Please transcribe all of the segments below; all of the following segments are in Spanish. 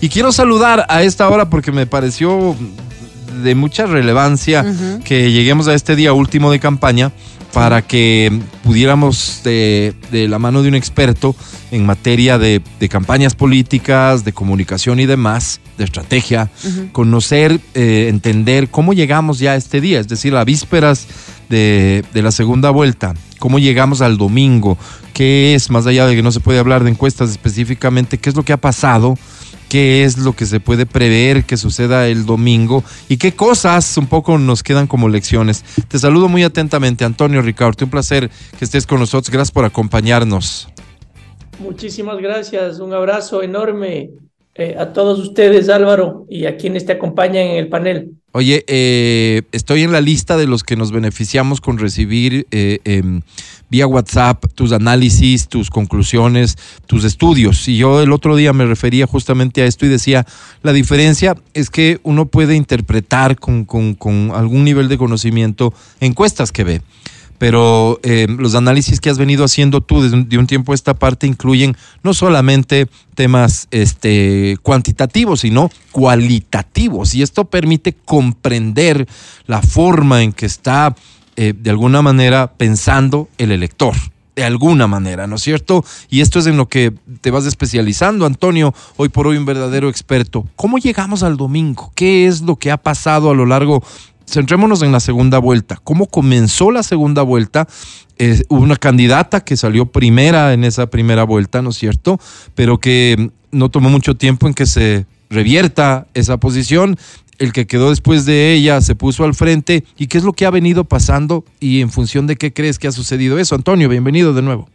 Y quiero saludar a esta hora porque me pareció de mucha relevancia que lleguemos a este día último de campaña para que pudiéramos de, la mano de un experto en materia de, campañas políticas, de comunicación y demás, de estrategia, conocer, eh, entender cómo llegamos ya a este día, es decir, a vísperas de, de la segunda vuelta, cómo llegamos al domingo, qué es, más allá de que no se puede hablar de encuestas específicamente, qué es lo que ha pasado qué es lo que se puede prever que suceda el domingo y qué cosas un poco nos quedan como lecciones. Te saludo muy atentamente, Antonio Ricardo. Un placer que estés con nosotros. Gracias por acompañarnos. Muchísimas gracias. Un abrazo enorme eh, a todos ustedes, Álvaro, y a quienes te acompañan en el panel. Oye, eh, estoy en la lista de los que nos beneficiamos con recibir eh, em, vía WhatsApp tus análisis, tus conclusiones, tus estudios. Y yo el otro día me refería justamente a esto y decía, la diferencia es que uno puede interpretar con, con algún nivel de conocimiento encuestas que ve pero eh, los análisis que has venido haciendo tú de un tiempo a esta parte incluyen no solamente temas este, cuantitativos, sino cualitativos. Y esto permite comprender la forma en que está, eh, de alguna manera, pensando el elector. De alguna manera, ¿no es cierto? Y esto es en lo que te vas especializando, Antonio, hoy por hoy un verdadero experto. ¿Cómo llegamos al domingo? ¿Qué es lo que ha pasado a lo largo centrémonos en la segunda vuelta. ¿Cómo comenzó la segunda vuelta? hubo una candidata que salió primera en esa primera vuelta, ¿no es cierto? Pero que no tomó mucho tiempo en que se revierta esa posición. El que quedó después de ella se puso al frente. ¿Y qué es lo que ha venido pasando y en función de qué crees que ha sucedido eso? Antonio, bienvenido de nuevo.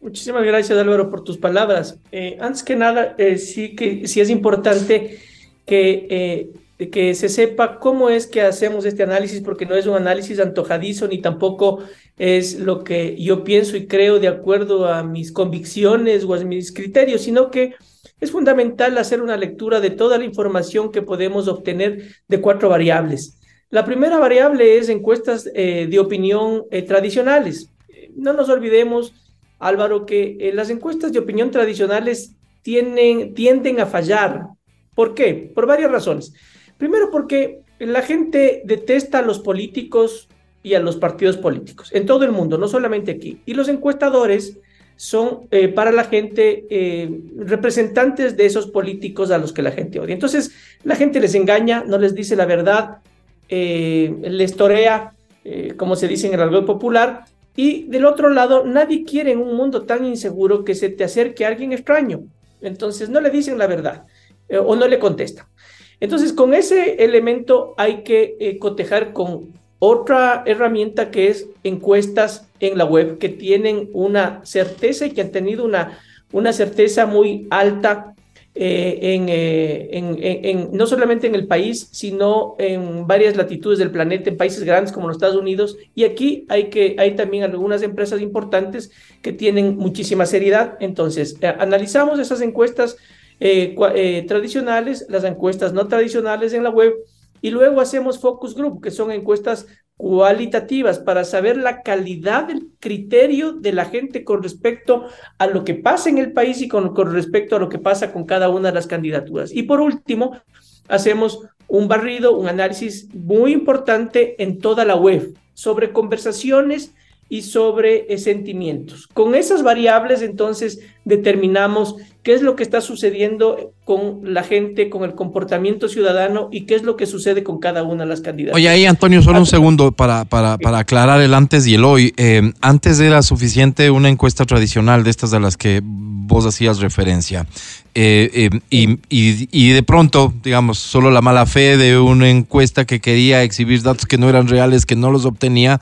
Muchísimas gracias Álvaro por tus palabras. Eh, antes que nada, eh, sí que sí es importante que eh, que se sepa cómo es que hacemos este análisis, porque no es un análisis antojadizo ni tampoco es lo que yo pienso y creo de acuerdo a mis convicciones o a mis criterios, sino que es fundamental hacer una lectura de toda la información que podemos obtener de cuatro variables. La primera variable es encuestas eh, de opinión eh, tradicionales. No nos olvidemos, Álvaro, que eh, las encuestas de opinión tradicionales tienen, tienden a fallar. ¿Por qué? Por varias razones. Primero porque la gente detesta a los políticos y a los partidos políticos, en todo el mundo, no solamente aquí. Y los encuestadores son eh, para la gente eh, representantes de esos políticos a los que la gente odia. Entonces, la gente les engaña, no les dice la verdad, eh, les torea, como se dice en el argot popular, y del otro lado, nadie quiere en un mundo tan inseguro que se te acerque a alguien extraño. Entonces, no le dicen la verdad o no le contestan. Entonces, con ese elemento hay que eh, cotejar con otra herramienta que es encuestas en la web, que tienen una certeza y que han tenido una, una certeza muy alta eh, eh, en, en, no solamente en el país, sino en varias latitudes del planeta, en países grandes como los Estados Unidos. Y aquí hay, que, hay también algunas empresas importantes que tienen muchísima seriedad. Entonces, analizamos esas encuestas eh, eh, tradicionales, las encuestas no tradicionales en la web y luego hacemos focus group, que son encuestas cualitativas para saber la calidad del criterio de la gente con respecto a lo que pasa en el país y con, con respecto a lo que pasa con cada una de las candidaturas. Y por último, hacemos un barrido, un análisis muy importante en toda la web sobre conversaciones y sobre eh, sentimientos. Con esas variables entonces determinamos qué es lo que está sucediendo con la gente, con el comportamiento ciudadano y qué es lo que sucede con cada una de las candidatas. Oye, ahí Antonio, solo un segundo para, para, para aclarar el antes y el hoy. Eh, antes era suficiente una encuesta tradicional de estas a las que vos hacías referencia. Eh, y, y, de pronto, digamos, solo la mala fe de una encuesta que quería exhibir datos que no eran reales, que no los obtenía,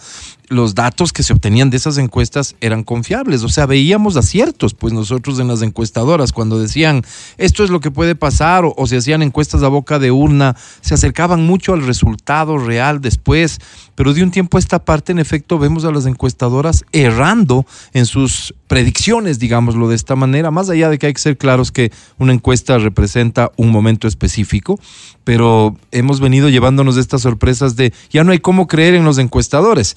los datos que se obtenían de esas encuestas eran confiables, o sea, veíamos aciertos, pues nosotros en las encuestadoras, cuando decían esto es lo que puede pasar, o, se hacían encuestas a boca de urna, se acercaban mucho al resultado real después, pero de un tiempo a esta parte, en efecto, vemos a las encuestadoras errando en sus predicciones, digámoslo de esta manera, más allá de que hay que ser claros que una encuesta representa un momento específico, pero hemos venido llevándonos estas sorpresas de ya no hay cómo creer en los encuestadores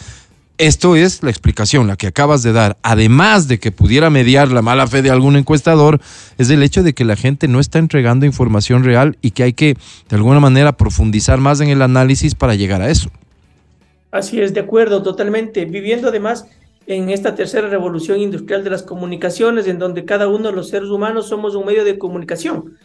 Esto es la explicación, la que acabas de dar. Además de que pudiera mediar la mala fe de algún encuestador, es el hecho de que la gente no está entregando información real y que hay que, de alguna manera, profundizar más en el análisis para llegar a eso. Así es, de acuerdo, totalmente. Viviendo además en esta tercera revolución industrial de las comunicaciones, en donde cada uno de los seres humanos somos un medio de comunicación,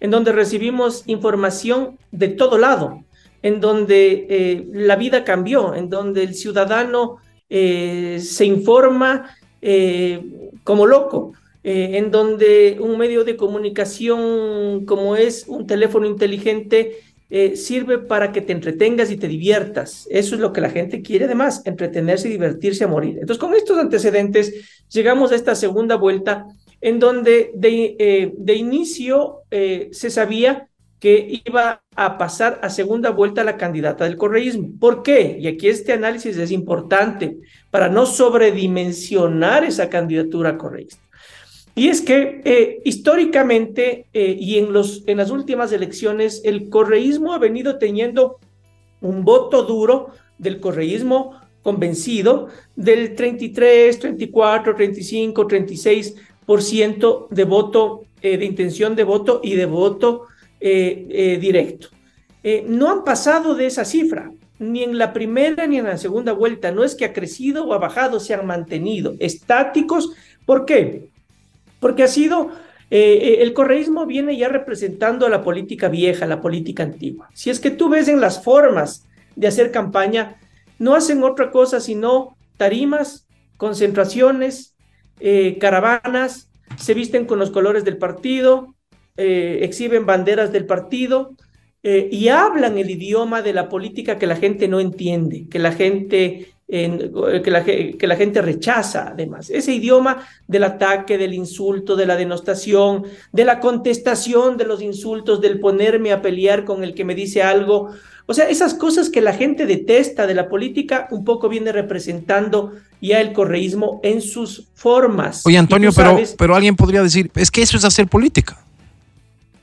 en donde recibimos información de todo lado, en donde eh, la vida cambió, en donde el ciudadano eh, se informa eh, como loco, en donde un medio de comunicación como es un teléfono inteligente sirve para que te entretengas y te diviertas. Eso es lo que la gente quiere además, entretenerse y divertirse a morir. Entonces, con estos antecedentes, llegamos a esta segunda vuelta en donde de, de inicio se sabía que iba a pasar a segunda vuelta la candidata del correísmo. ¿Por qué? Y aquí este análisis es importante para no sobredimensionar esa candidatura correísta. Y es que eh, históricamente eh, y en, los, en las últimas elecciones, el correísmo ha venido teniendo un voto duro del correísmo convencido del 33, 34, 35, 36% de voto, eh, de intención de voto y de voto eh, eh, directo. Eh, no han pasado de esa cifra, ni en la primera ni en la segunda vuelta. No es que ha crecido o ha bajado, se han mantenido estáticos. ¿Por qué? Porque ha sido, el correísmo viene ya representando a la política vieja, la política antigua. Si es que tú ves en las formas de hacer campaña, no hacen otra cosa sino tarimas, concentraciones, caravanas, se visten con los colores del partido, eh, exhiben banderas del partido eh, y hablan el idioma de la política que la gente no entiende, que la gente, que, la, que la gente rechaza además. Ese idioma del ataque, del insulto, de la denostación, de la contestación de los insultos, del ponerme a pelear con el que me dice algo. O sea, esas cosas que la gente detesta de la política un poco viene representando ya el correísmo en sus formas. Oye, Antonio, pero, pero alguien podría decir, es que eso es hacer política.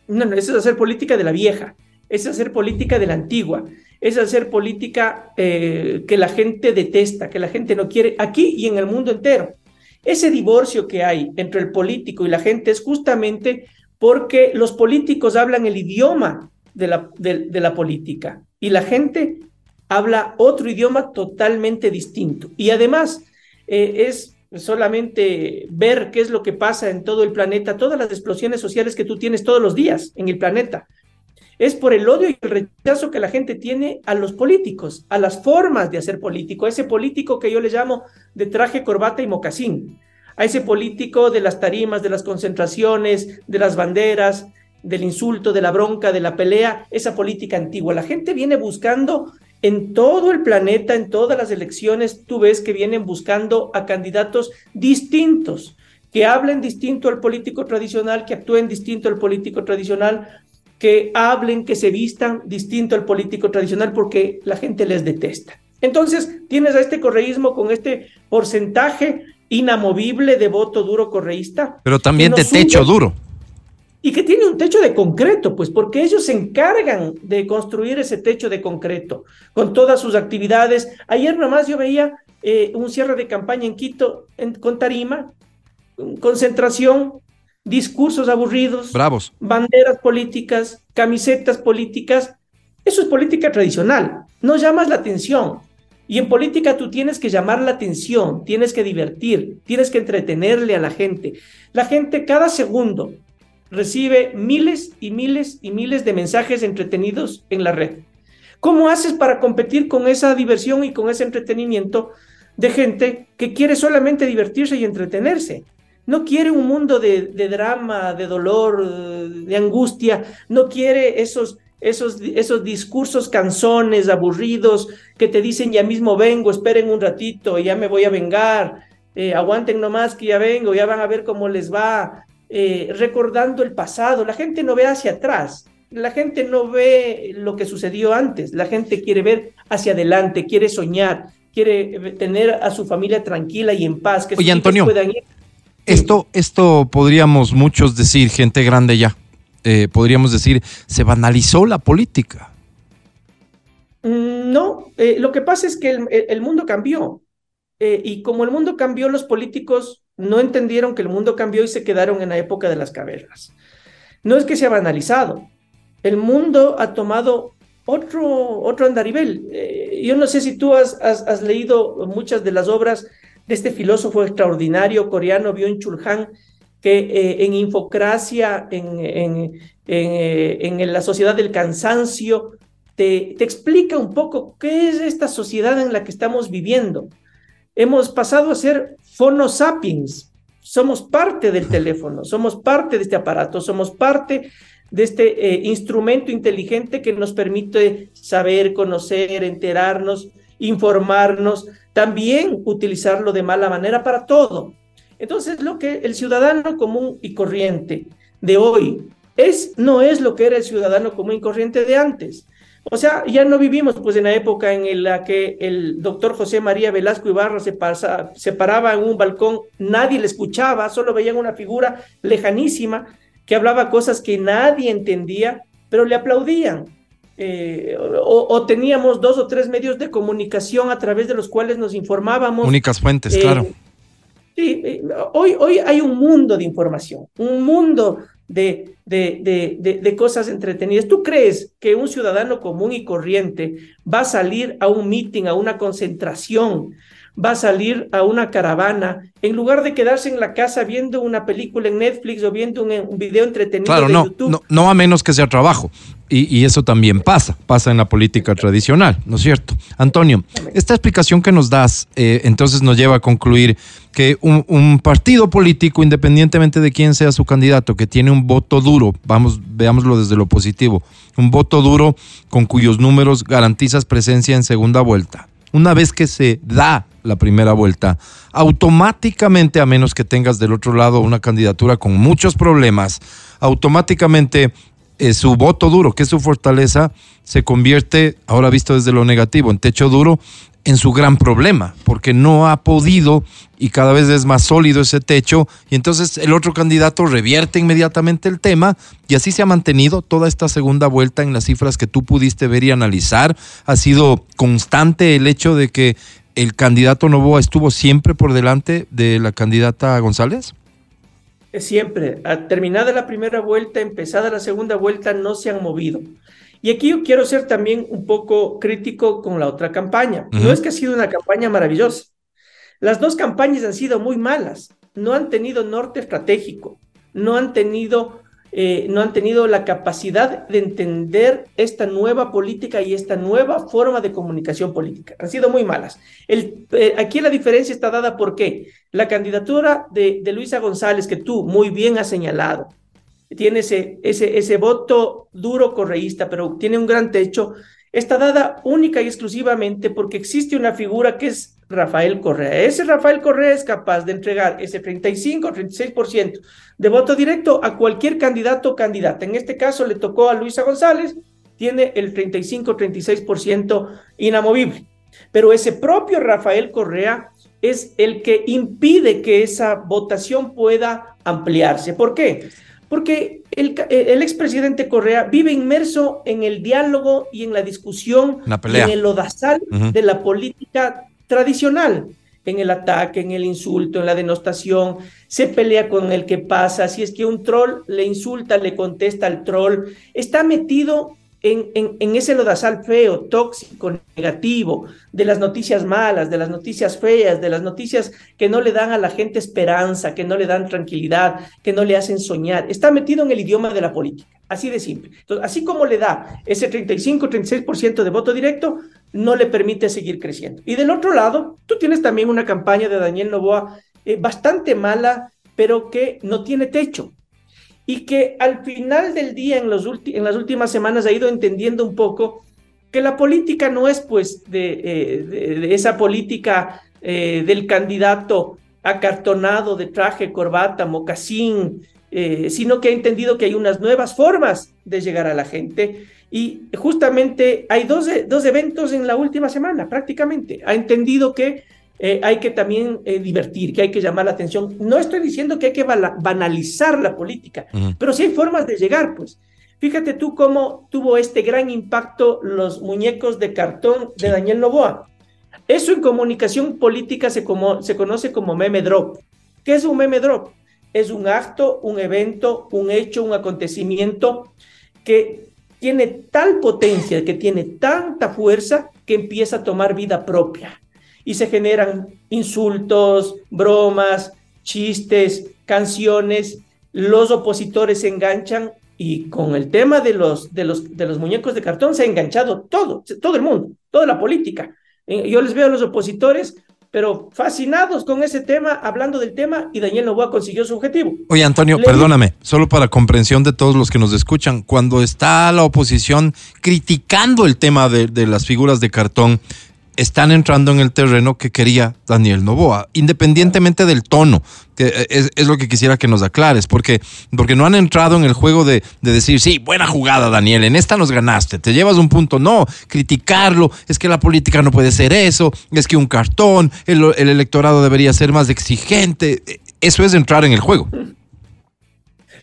No, no, eso es hacer política de la vieja, es hacer política de la antigua, es hacer política eh, que la gente detesta, que la gente no quiere, aquí y en el mundo entero. Ese divorcio que hay entre el político y la gente es justamente porque los políticos hablan el idioma de la, de la política y la gente habla otro idioma totalmente distinto. Y además eh, es solamente ver qué es lo que pasa en todo el planeta, todas las explosiones sociales que tú tienes todos los días en el planeta. Es por el odio y el rechazo que la gente tiene a los políticos, a las formas de hacer político, a ese político que yo le llamo de traje, corbata y mocasín, a ese político de las tarimas, de las concentraciones, de las banderas, del insulto, de la bronca, de la pelea, esa política antigua. La gente viene buscando en todo el planeta, en todas las elecciones, tú ves que vienen buscando a candidatos distintos, que hablen distinto al político tradicional, que actúen distinto al político tradicional, que hablen, que se vistan distinto al político tradicional, porque la gente les detesta. Entonces, tienes a este correísmo con este porcentaje inamovible de voto duro correísta. Pero también de techo duro y que tiene un techo de concreto, pues porque ellos se encargan de construir ese techo de concreto con todas sus actividades. Ayer nomás yo veía eh, un cierre de campaña en Quito con tarima, concentración, discursos aburridos, Bravos. banderas políticas, camisetas políticas. Eso es política tradicional, no llamas la atención. Y en política tú tienes que llamar la atención, tienes que divertir, tienes que entretenerle a la gente. La gente cada segundo recibe miles y miles y miles de mensajes entretenidos en la red. ¿Cómo haces para competir con esa diversión y con ese entretenimiento de gente que quiere solamente divertirse y entretenerse? No quiere un mundo de, drama, de dolor, de angustia, no quiere esos, esos, esos discursos canzones, aburridos, que te dicen ya mismo vengo, esperen un ratito, ya me voy a vengar, eh, aguanten nomás que ya vengo, ya van a ver cómo les va, eh, recordando el pasado. La gente no ve hacia atrás. La gente no ve lo que sucedió antes. La gente quiere ver hacia adelante, quiere soñar, quiere eh, tener a su familia tranquila y en paz. Que Oye, Antonio, Esto, esto podríamos muchos decir, gente grande ya, eh, podríamos decir, se banalizó la política. Mm, no, lo que pasa es que el, mundo cambió. eh, y como el mundo cambió, los políticos no entendieron que el mundo cambió y se quedaron en la época de las cavernas. No es que se ha banalizado, el mundo ha tomado otro, otro andarivel. Eh, yo no sé si tú has, leído muchas de las obras de este filósofo extraordinario coreano, Byung-Chul Han, que eh, en Infocracia, en, en, en, la sociedad del cansancio, te, te explica un poco qué es esta sociedad en la que estamos viviendo hemos pasado a ser phono sapiens. Somos parte del teléfono, somos parte de este aparato, somos parte de este eh, instrumento inteligente que nos permite saber, conocer, enterarnos, informarnos, también utilizarlo de mala manera para todo. Entonces, lo que el ciudadano común y corriente de hoy es, no es lo que era el ciudadano común y corriente de antes. O sea, ya no vivimos pues en la época en la que el doctor José María Velasco Ibarra se, se paraba en un balcón, nadie le escuchaba, solo veían una figura lejanísima que hablaba cosas que nadie entendía, pero le aplaudían. Eh, o, teníamos dos o tres medios de comunicación a través de los cuales nos informábamos. Únicas fuentes, eh, claro. Sí, eh, hoy, hoy hay un mundo de información, un mundo de, de, de, de, cosas entretenidas. ¿Tú crees que un ciudadano común y corriente va a salir a un meeting, a una concentración, va a salir a una caravana, en lugar de quedarse en la casa viendo una película en Netflix o viendo un, video entretenido claro, de no, YouTube. No, no a menos que sea trabajo. Y, eso también pasa, pasa en la política tradicional, ¿no es cierto? Antonio, esta explicación que nos das eh, entonces nos lleva a concluir que un, un, partido político, independientemente de quién sea su candidato, que tiene un voto duro, vamos, veámoslo desde lo positivo, un voto duro con cuyos números garantizas presencia en segunda vuelta. Una vez que se da la primera vuelta, automáticamente, a menos que tengas del otro lado una candidatura con muchos problemas, automáticamente eh, su voto duro, que es su fortaleza, se convierte, ahora visto desde lo negativo, en techo duro, en su gran problema, porque no ha podido y cada vez es más sólido ese techo, y entonces el otro candidato revierte inmediatamente el tema, y así se ha mantenido toda esta segunda vuelta en las cifras que tú pudiste ver y analizar. Ha sido constante el hecho de que el candidato Novoa estuvo siempre por delante de la candidata González? Siempre. Terminada la primera vuelta, empezada la segunda vuelta, no se han movido. Y aquí yo quiero ser también un poco crítico con la otra campaña. No es que ha sido una campaña maravillosa. Las dos campañas han sido muy malas. No han tenido norte estratégico. No han tenido eh, no han tenido la capacidad de entender esta nueva política y esta nueva forma de comunicación política. Han sido muy malas. El, eh, aquí la diferencia está dada porque la candidatura de, Luisa González, que tú muy bien has señalado, tiene ese, ese, ese voto duro correísta, pero tiene un gran techo, está dada única y exclusivamente porque existe una figura que es Rafael Correa. Ese Rafael Correa es capaz de entregar ese 35 36% de voto directo a cualquier candidato o candidata. En este caso le tocó a Luisa González, tiene el 35-36% inamovible. Pero ese propio Rafael Correa es el que impide que esa votación pueda ampliarse. ¿Por qué? Porque el, el expresidente Correa vive inmerso en el diálogo y en la discusión, en el lodazal de la política tradicional en el ataque, en el insulto, en la denostación, se pelea con el que pasa, si es que un troll le insulta, le contesta al troll, está metido en, ese lodazal feo, tóxico, negativo, de las noticias malas, de las noticias feas, de las noticias que no le dan a la gente esperanza, que no le dan tranquilidad, que no le hacen soñar. Está metido en el idioma de la política, así de simple. Así como le da ese 35, 36% de voto directo, no le permite seguir creciendo. Y del otro lado, tú tienes también una campaña de Daniel Novoa eh, bastante mala, pero que no tiene techo y que al final del día, en, los en las últimas semanas, ha ido entendiendo un poco que la política no es pues de, eh, esa política eh, del candidato acartonado de traje, corbata, mocasín, eh, sino que ha entendido que hay unas nuevas formas de llegar a la gente. Y justamente hay dos, dos eventos en la última semana, prácticamente. Ha entendido que eh, hay que también eh, divertir, que hay que llamar la atención. No estoy diciendo que hay que banalizar la política, pero sí hay formas de llegar, pues. Fíjate tú cómo tuvo este gran impacto los muñecos de cartón de Daniel Novoa. Eso en comunicación política se, como, se conoce como meme drop. ¿Qué es un meme drop? Es un acto, un evento, un hecho, un acontecimiento que tiene tal potencia, que tiene tanta fuerza que empieza a tomar vida propia y se generan insultos, bromas, chistes, canciones, los opositores se enganchan y con el tema de los, de los, de los muñecos de cartón se ha enganchado todo, todo el mundo, toda la política. Eh, yo les veo a los opositores pero fascinados con ese tema, hablando del tema, y Daniel Novoa consiguió su objetivo. Oye, Antonio, perdóname, solo para comprensión de todos los que nos escuchan, cuando está la oposición criticando el tema de, de las figuras de cartón, están entrando en el terreno que quería Daniel Novoa, independientemente del tono, que es, lo que quisiera que nos aclares, porque, porque no han entrado en el juego de, decir, sí, buena jugada Daniel, en esta nos ganaste, te llevas un punto, no, criticarlo, es que la política no puede ser eso, es que un cartón, el, el electorado debería ser más exigente, eso es entrar en el juego.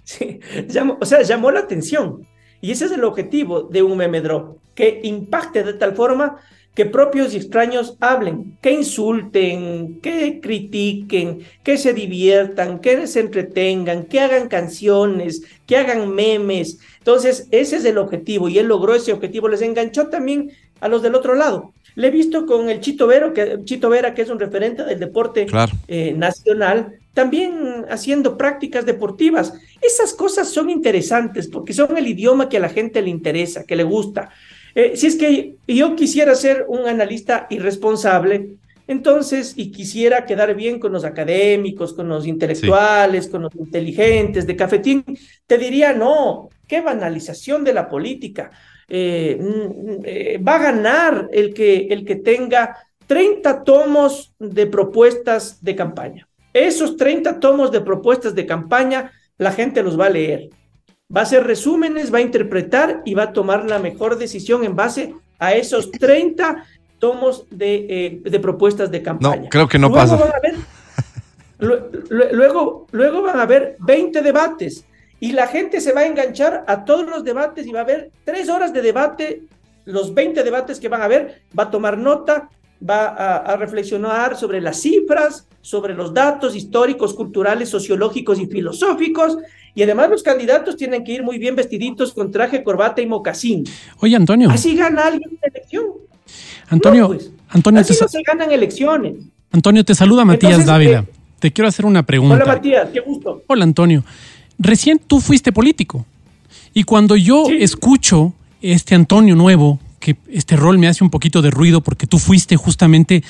Sí, o sea, llamó la atención. Y ese es el objetivo de un meme drop, que impacte de tal forma que propios y extraños hablen, que insulten, que critiquen, que se diviertan, que se entretengan, que hagan canciones, que hagan memes. Entonces, ese es el objetivo y él logró ese objetivo. Les enganchó también a los del otro lado. Le he visto con el Chito, Vero, que, Chito Vera, que es un referente del deporte eh, nacional, también haciendo prácticas deportivas. Esas cosas son interesantes porque son el idioma que a la gente le interesa, que le gusta. Eh, si es que yo quisiera ser un analista irresponsable, entonces, y quisiera quedar bien con los académicos, con los intelectuales, con los inteligentes de cafetín, te diría, no, qué banalización de la política. Eh, mm, eh, va a ganar el que, el que tenga 30 tomos de propuestas de campaña. Esos 30 tomos de propuestas de campaña, la gente los va a leer va a hacer resúmenes, va a interpretar y va a tomar la mejor decisión en base a esos 30 tomos de, eh, propuestas de campaña. No, creo que no pasa. luego, luego van a haber 20 debates y la gente se va a enganchar a todos los debates y va a haber tres horas de debate, los 20 debates que van a haber, va a tomar nota, va a reflexionar sobre las cifras, sobre los datos históricos, culturales, sociológicos y filosóficos, y además los candidatos tienen que ir muy bien vestiditos con traje, corbata y mocasín. Oye, Antonio. Así gana alguien la elección. Antonio, pues, Antonio así no se ganan elecciones. Antonio, te saluda Matías Dávila. Eh, te quiero hacer una pregunta. Hola, Matías, qué gusto. Hola, Antonio. Recién tú fuiste político. Y cuando yo escucho este Antonio nuevo, que este rol me hace un poquito de ruido porque tú fuiste justamente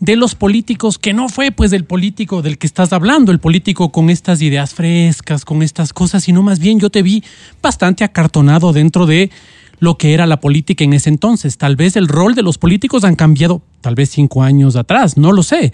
de los políticos, que no fue pues del político del que estás hablando, el político con estas ideas frescas, con estas cosas, sino más bien yo te vi bastante acartonado dentro de lo que era la política en ese entonces. Tal vez el rol de los políticos han cambiado, tal vez cinco años atrás, no lo sé.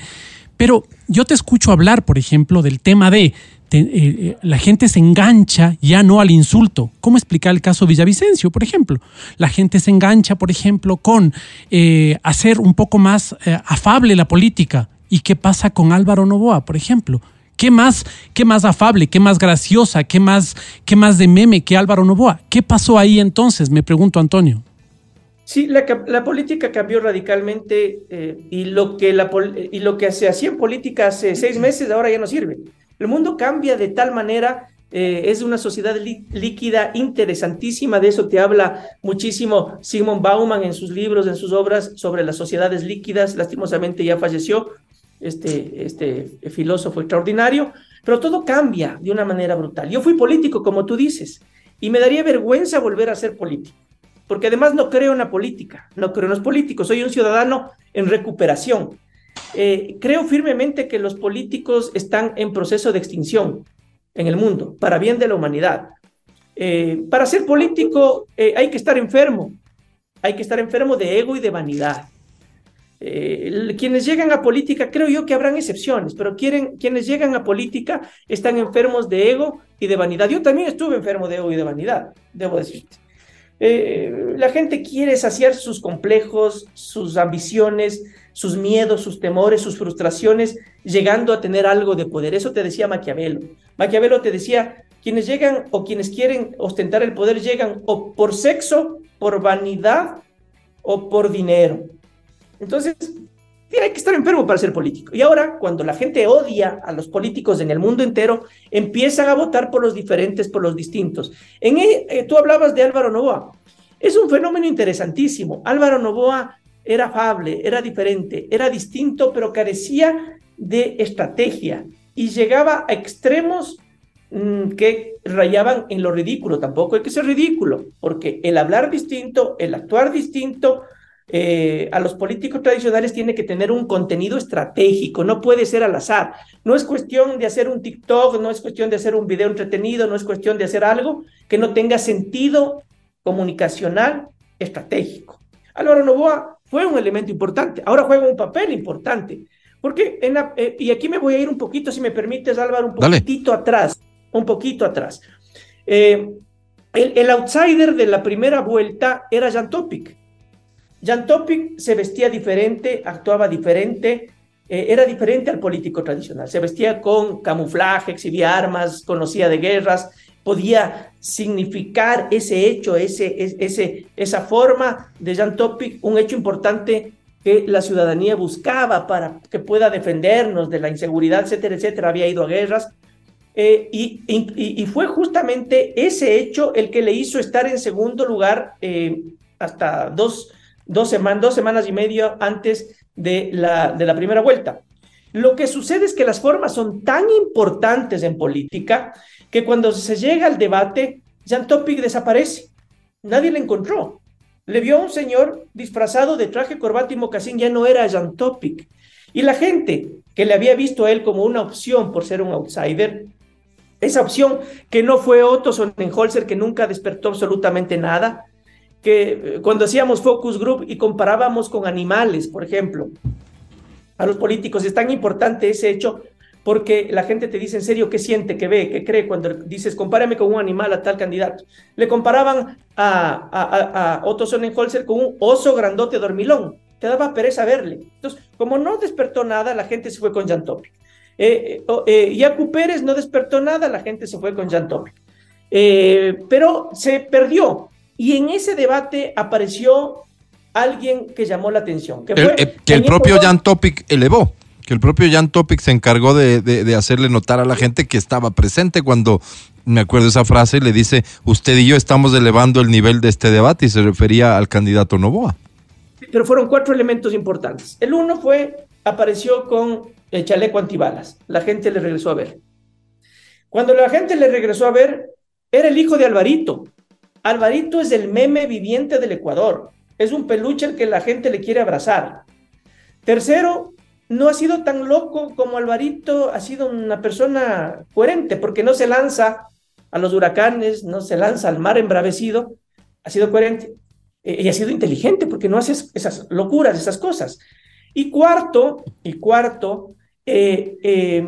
Pero yo te escucho hablar, por ejemplo, del tema de eh, eh, la gente se engancha ya no al insulto. ¿Cómo explicar el caso Villavicencio, por ejemplo? La gente se engancha, por ejemplo, con eh, hacer un poco más afable la política. ¿Y qué pasa con Álvaro Novoa, por ejemplo? ¿Qué más, qué más afable, qué más graciosa, qué más, qué más de meme que Álvaro Novoa? ¿Qué pasó ahí entonces? Me pregunto, Antonio. Sí, la, política cambió radicalmente y, lo que y lo que se hacía en política hace seis meses ahora ya no sirve. El mundo cambia de tal manera, eh, es una sociedad líquida interesantísima, de eso te habla muchísimo Simon Bauman en sus libros, en sus obras sobre las sociedades líquidas, lastimosamente ya falleció este, este filósofo extraordinario, pero todo cambia de una manera brutal. Yo fui político, como tú dices, y me daría vergüenza volver a ser político, porque además no creo en la política, no creo en los políticos, soy un ciudadano en recuperación. Eh, creo firmemente que los políticos están en proceso de extinción en el mundo, para bien de la humanidad. Eh, para ser político eh, hay que estar enfermo, hay que estar enfermo de ego y de vanidad. quienes llegan a política, creo yo que habrán excepciones, pero quieren, quienes llegan a política están enfermos de ego y de vanidad. Yo también estuve enfermo de ego y de vanidad, debo decirte. la gente quiere saciar sus complejos, sus ambiciones, sus miedos, sus temores, sus frustraciones, llegando a tener algo de poder. Eso te decía Maquiavelo. Maquiavelo te decía, quienes llegan o quienes quieren ostentar el poder llegan o por sexo, por vanidad o por dinero. Entonces, Tiene que estar enfermo para ser político. Y ahora, cuando la gente odia a los políticos en el mundo entero, empiezan a votar por los diferentes, por los distintos. En, e, eh, tú hablabas de Álvaro Novoa. Es un fenómeno interesantísimo. Álvaro Novoa era afable, era diferente, era distinto, pero carecía de estrategia y llegaba a extremos mm, que rayaban en lo ridículo. Tampoco hay que ser ridículo, porque el hablar distinto, el actuar distinto, eh, a los políticos tradicionales tiene que tener un contenido estratégico, no puede ser al azar. No es cuestión de hacer un TikTok, no es cuestión de hacer un video entretenido, no es cuestión de hacer algo que no tenga sentido comunicacional estratégico. Álvaro Novoa fue un elemento importante, ahora juega un papel importante. Porque en la, eh, y aquí me voy a ir un poquito, si me permites, Álvaro, un poquitito atrás, un poquito atrás. Eh, el, el, outsider de la primera vuelta era Jan Topic. Jan Topic se vestía diferente, actuaba diferente, eh, era diferente al político tradicional. Se vestía con camuflaje, exhibía armas, conocía de guerras, podía significar ese hecho, ese, ese, esa forma de Jan Topic, un hecho importante que la ciudadanía buscaba para que pueda defendernos de la inseguridad, etcétera, etcétera. Había ido a guerras. Eh, y, y, fue justamente ese hecho el que le hizo estar en segundo lugar eh, hasta dos, dos, semanas, dos semanas y medio antes de la, de la primera vuelta. Lo que sucede es que las formas son tan importantes en política que cuando se llega al debate, Jan Topic desaparece. Nadie le encontró. Le vio a un señor disfrazado de traje, corbata y mocasín, ya no era Jan Topic. Y la gente que le había visto a él como una opción por ser un outsider, esa opción que no fue Otto Sonnenholzer, que nunca despertó absolutamente nada, que eh, cuando hacíamos focus group y comparábamos con animales, por ejemplo, a los políticos, es tan importante ese hecho porque la gente te dice en serio qué siente, qué ve, qué cree cuando dices compárame con un animal a tal candidato. Le comparaban a, Otto Sonnenholzer con un oso grandote dormilón. Te daba pereza verle. Entonces, como no despertó nada, la gente se fue con Jan Topic. Eh, eh, Yacu Pérez no despertó nada, la gente se fue con Jan Topic. Eh, pero se perdió. Y en ese debate apareció alguien que llamó la atención. Que, el, eh, que el propio Jan Topic elevó. Que el propio Jan Topic se encargó de, de, hacerle notar a la gente que estaba presente cuando, me acuerdo esa frase, le dice, usted y yo estamos elevando el nivel de este debate y se refería al candidato Novoa. Pero fueron cuatro elementos importantes. El uno fue, apareció con el chaleco antibalas. La gente le regresó a ver. Cuando la gente le regresó a ver, era el hijo de Alvarito, Alvarito es el meme viviente del Ecuador. Es un peluche al que la gente le quiere abrazar. Tercero, no ha sido tan loco como Alvarito, ha sido una persona coherente, porque no se lanza a los huracanes, no se lanza al mar embravecido, ha sido coherente eh, y ha sido inteligente, porque no hace esas locuras, esas cosas. Y cuarto, y cuarto, eh, eh,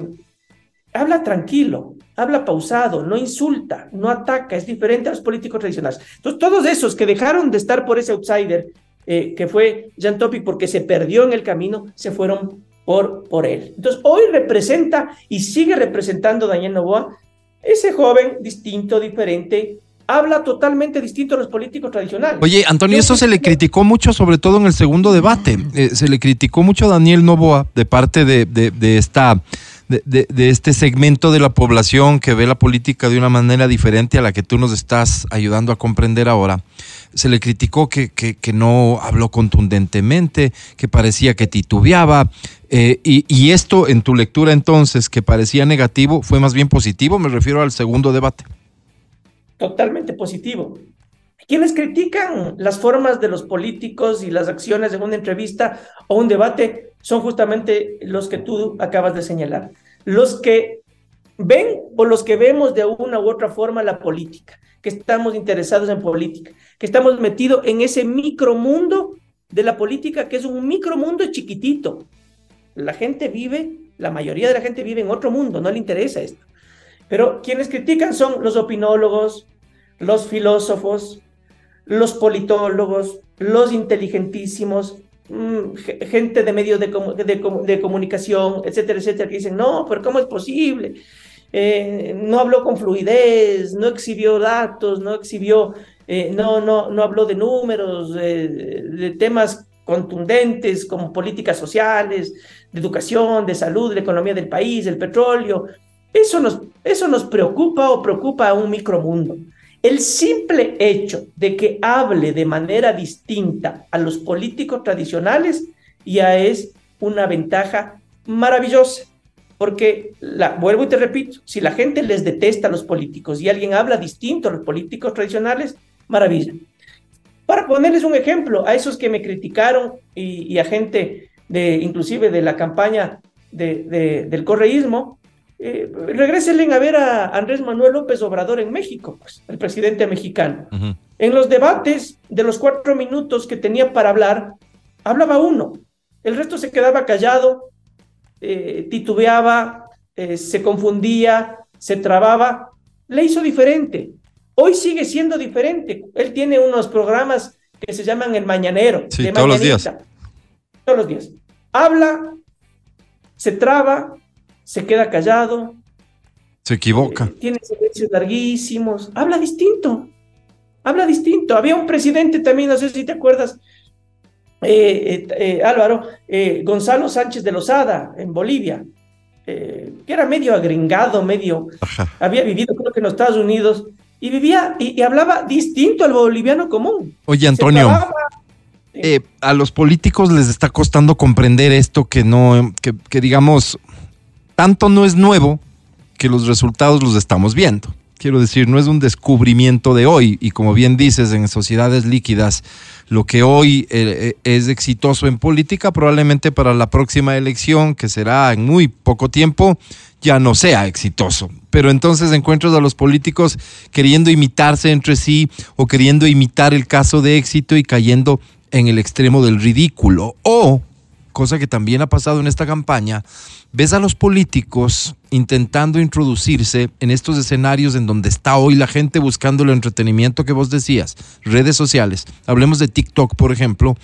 habla tranquilo, habla pausado, no insulta, no ataca, es diferente a los políticos tradicionales. Entonces, todos esos que dejaron de estar por ese outsider, eh, que fue Jan Topic, porque se perdió en el camino, se fueron por, por él. Entonces, hoy representa y sigue representando Daniel Novoa, ese joven distinto, diferente, habla totalmente distinto a los políticos tradicionales. Oye, Antonio, eso se le criticó mucho, sobre todo en el segundo debate. Eh, se le criticó mucho a Daniel Novoa de parte de, de, de esta de, de, este segmento de la población que ve la política de una manera diferente a la que tú nos estás ayudando a comprender ahora. Se le criticó que, que, que no habló contundentemente, que parecía que titubeaba. Eh, y, y esto, en tu lectura entonces, que parecía negativo, fue más bien positivo. Me refiero al segundo debate. Totalmente positivo. Quienes critican las formas de los políticos y las acciones en una entrevista o un debate son justamente los que tú acabas de señalar. Los que ven o los que vemos de una u otra forma la política, que estamos interesados en política, que estamos metidos en ese micromundo de la política, que es un micromundo chiquitito. La gente vive, la mayoría de la gente vive en otro mundo, no le interesa esto. Pero quienes critican son los opinólogos, los filósofos, los politólogos, los inteligentísimos, mm, gente de medios de, comunicación, etcétera, etcétera, que dicen, no, pero ¿cómo es posible? Eh, no habló con fluidez, no exhibió datos, no exhibió, eh, no, no, no habló de números, de temas contundentes como políticas sociales, de educación, de salud, de economía del país, el petróleo. Eso nos, eso nos preocupa o preocupa a un micromundo. El simple hecho de que hable de manera distinta a los políticos tradicionales ya es una ventaja maravillosa. Porque, la, vuelvo y te repito, si la gente les detesta a los políticos y alguien habla distinto a los políticos tradicionales, maravilla. Para ponerles un ejemplo, a esos que me criticaron y, a gente de, inclusive de la campaña de, del correísmo, eh, a ver a Andrés Manuel López Obrador en México, pues, el presidente mexicano. En los debates de los cuatro minutos que tenía para hablar, hablaba uno, el resto se quedaba callado, eh, titubeaba, eh, se confundía, se trababa. Le hizo diferente. Hoy sigue siendo diferente. Él tiene unos programas que se llaman El Mañanero. Sí, todos los días. Todos los días. Habla, se traba, se queda callado. Se equivoca. Eh, tiene silencios larguísimos. Habla distinto. Habla distinto. Había un presidente también, no sé si te acuerdas, eh, eh, Álvaro, Gonzalo Sánchez de Lozada, en Bolivia, que era medio agringado, medio, había vivido creo que en los Estados Unidos, y vivía y, hablaba distinto al boliviano común. Oye, Antonio. Eh, a los políticos les está costando comprender esto que no, que, que digamos, tanto no es nuevo que los resultados los estamos viendo. Quiero decir, no es un descubrimiento de hoy y como bien dices, en sociedades líquidas, lo que hoy eh, eh, es exitoso en política, probablemente para la próxima elección, que será en muy poco tiempo, ya no sea exitoso. Pero entonces encuentras a los políticos queriendo imitarse entre sí o queriendo imitar el caso de éxito y cayendo en el extremo del ridículo. O, cosa que también ha pasado en esta campaña, ves a los políticos intentando introducirse en estos escenarios en donde está hoy la gente buscando el entretenimiento que vos decías, redes sociales. Hablemos de TikTok, por ejemplo,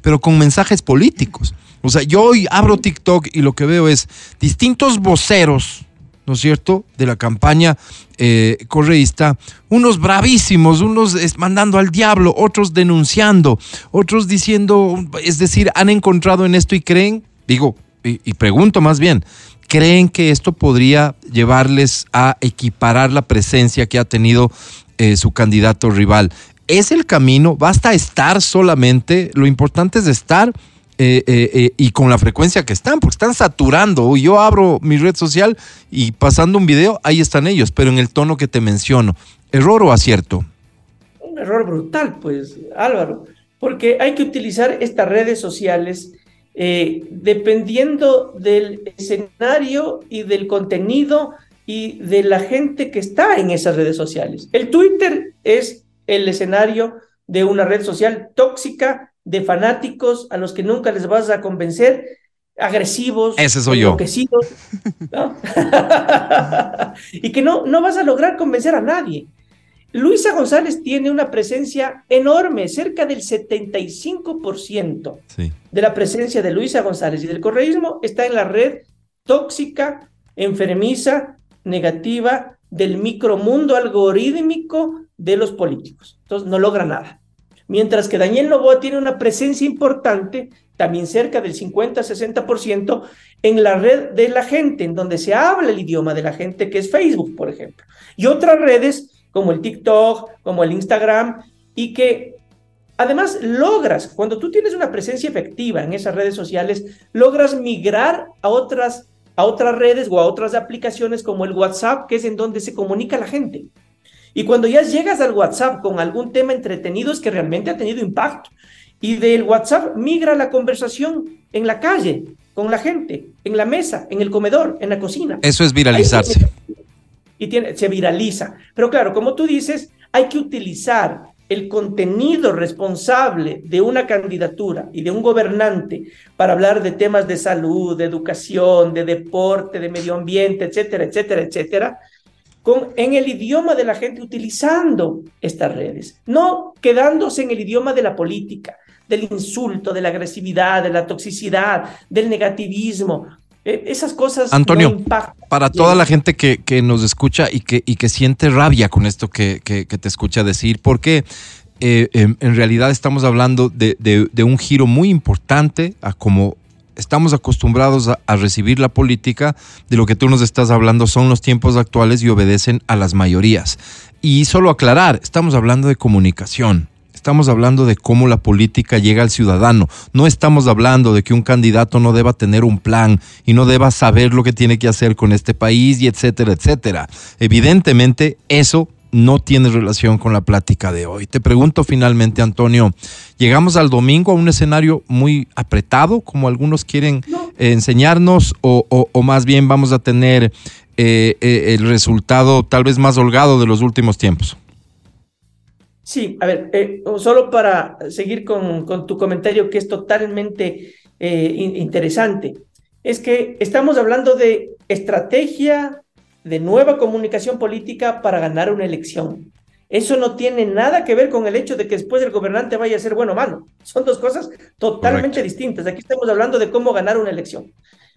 pero con mensajes políticos. O sea, yo hoy abro TikTok y lo que veo es distintos voceros, ¿no es cierto?, de la campaña eh, correísta, unos bravísimos, unos mandando al diablo, otros denunciando, otros diciendo, es decir, han encontrado en esto y creen, digo, y, pregunto más bien, ¿creen que esto podría llevarles a equiparar la presencia que ha tenido eh, su candidato rival? ¿Es el camino? ¿Basta estar solamente? Lo importante es estar eh, eh, y con la frecuencia que están, porque están saturando. Yo abro mi red social y pasando un video, ahí están ellos, pero en el tono que te menciono. ¿Error o acierto? Un error brutal, pues, Álvaro, porque hay que utilizar estas redes sociales dependiendo del escenario y del contenido y de la gente que está en esas redes sociales. El Twitter es el escenario de una red social tóxica de fanáticos a los que nunca les vas a convencer, agresivos, Ese soy yo. y que no, no vas a lograr convencer a nadie. Luisa González tiene una presencia enorme, cerca del 75% de la presencia de Luisa González y del correísmo está en la red tóxica, enfermiza, negativa del micromundo algorítmico de los políticos. Entonces no logra nada. Mientras que Daniel Novoa tiene una presencia importante, también cerca del 50-60%, en la red de la gente, en donde se habla el idioma de la gente, que es Facebook, por ejemplo. Y otras redes como el TikTok, como el Instagram, y que además logras, cuando tú tienes una presencia efectiva en esas redes sociales, logras migrar a otras, a otras redes o a otras aplicaciones como el WhatsApp, que es en donde se comunica la gente. Y cuando ya llegas al WhatsApp con algún tema entretenido es que realmente ha tenido impacto. Y del WhatsApp migra la conversación en la calle, con la gente, en la mesa, en el comedor, en la cocina. Eso es viralizarse. Y tiene, se viraliza. Pero claro, como tú dices, hay que utilizar el contenido responsable de una candidatura y de un gobernante para hablar de temas de salud, de educación, de deporte, de medio ambiente, etcétera, etcétera, etcétera, con, en el idioma de la gente utilizando estas redes, no quedándose en el idioma de la política, del insulto, de la agresividad, de la toxicidad, del negativismo. Eh, esas cosas. Antonio, para toda la gente que, que, nos escucha y que, y que siente rabia con esto que, que, te escucha decir, porque eh, em, en realidad estamos hablando de, de, un giro muy importante a como estamos acostumbrados a, recibir la política, de lo que tú nos estás hablando son los tiempos actuales y obedecen a las mayorías. Y solo aclarar, estamos hablando de comunicación. Estamos hablando de cómo la política llega al ciudadano. No estamos hablando de que un candidato no deba tener un plan y no deba saber lo que tiene que hacer con este país y etcétera, etcétera. Evidentemente, eso no tiene relación con la plática de hoy. Te pregunto finalmente, Antonio, ¿llegamos al domingo a un escenario muy apretado, como algunos quieren eh, enseñarnos, o, más bien vamos a tener eh, eh, el resultado tal vez más holgado de los últimos tiempos? Sí, a ver, solo para seguir con, con, tu comentario que es totalmente interesante, es que estamos hablando de estrategia de nueva comunicación política para ganar una elección. Eso no tiene nada que ver con el hecho de que después el gobernante vaya a ser bueno o malo. Son dos cosas totalmente distintas. Aquí estamos hablando de cómo ganar una elección.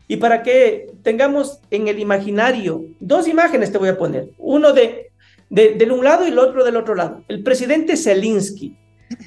Y para que tengamos en el imaginario, dos imágenes te voy a poner. Uno de, de, un lado y el otro del otro lado. El presidente Zelensky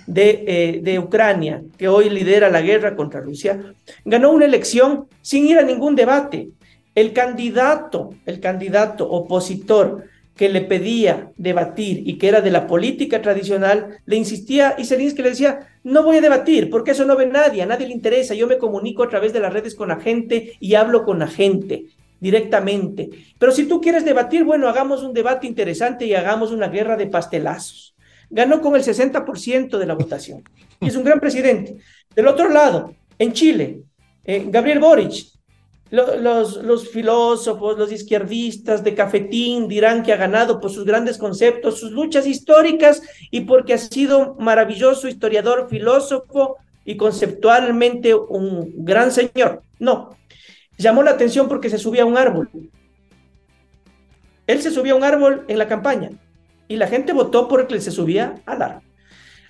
de, eh, de Ucrania, que hoy lidera la guerra contra Rusia, ganó una elección sin ir a ningún debate. El candidato, el candidato opositor que le pedía debatir y que era de la política tradicional, le insistía y Zelinsky le decía, no voy a debatir porque eso no ve nadie, a nadie le interesa, yo me comunico a través de las redes con la gente y hablo con la gente directamente. Pero si tú quieres debatir, bueno, hagamos un debate interesante y hagamos una guerra de pastelazos. Ganó con el 60% de la votación y es un gran presidente. Del otro lado, en Chile, eh, Gabriel Boric los, los, filósofos, los izquierdistas de cafetín dirán que ha ganado por sus grandes conceptos, sus luchas históricas y porque ha sido maravilloso historiador, filósofo y conceptualmente un gran señor. No, llamó la atención porque se subía a un árbol. Él se subía a un árbol en la campaña y la gente votó por el que se subía al árbol.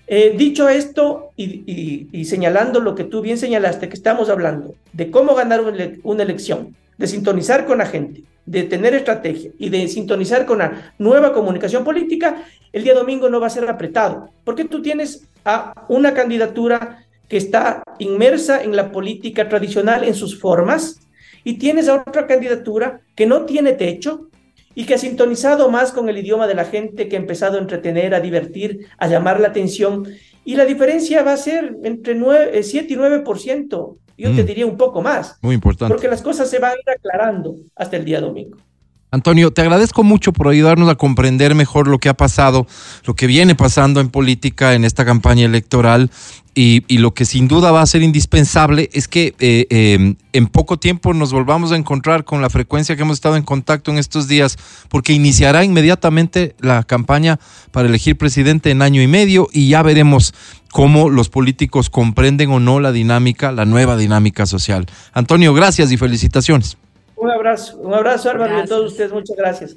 Eh, dicho esto y, señalando lo que tú bien señalaste, que estamos hablando de cómo ganar una, elección, de sintonizar con la gente, de tener estrategia y de sintonizar con la nueva comunicación política, el día domingo no va a ser apretado, porque tú tienes a una candidatura que está inmersa en la política tradicional en sus formas y tienes a otra candidatura que no tiene techo, y que ha sintonizado más con el idioma de la gente, que ha empezado a entretener, a divertir, a llamar la atención. Y la diferencia va a ser entre 9, 7 eh, y 9%. Yo te mm. diría un poco más. Muy importante. Porque las cosas se van a ir aclarando hasta el día domingo. Antonio, te agradezco mucho por ayudarnos a comprender mejor lo que ha pasado, lo que viene pasando en política en esta campaña electoral y, lo que sin duda va a ser indispensable es que eh, em, en poco tiempo nos volvamos a encontrar con la frecuencia que hemos estado en contacto en estos días, porque iniciará inmediatamente la campaña para elegir presidente en año y medio y ya veremos cómo los políticos comprenden o no la dinámica, la nueva dinámica social. Antonio, gracias y felicitaciones. Un abrazo, un abrazo Álvaro y a todos ustedes, muchas gracias.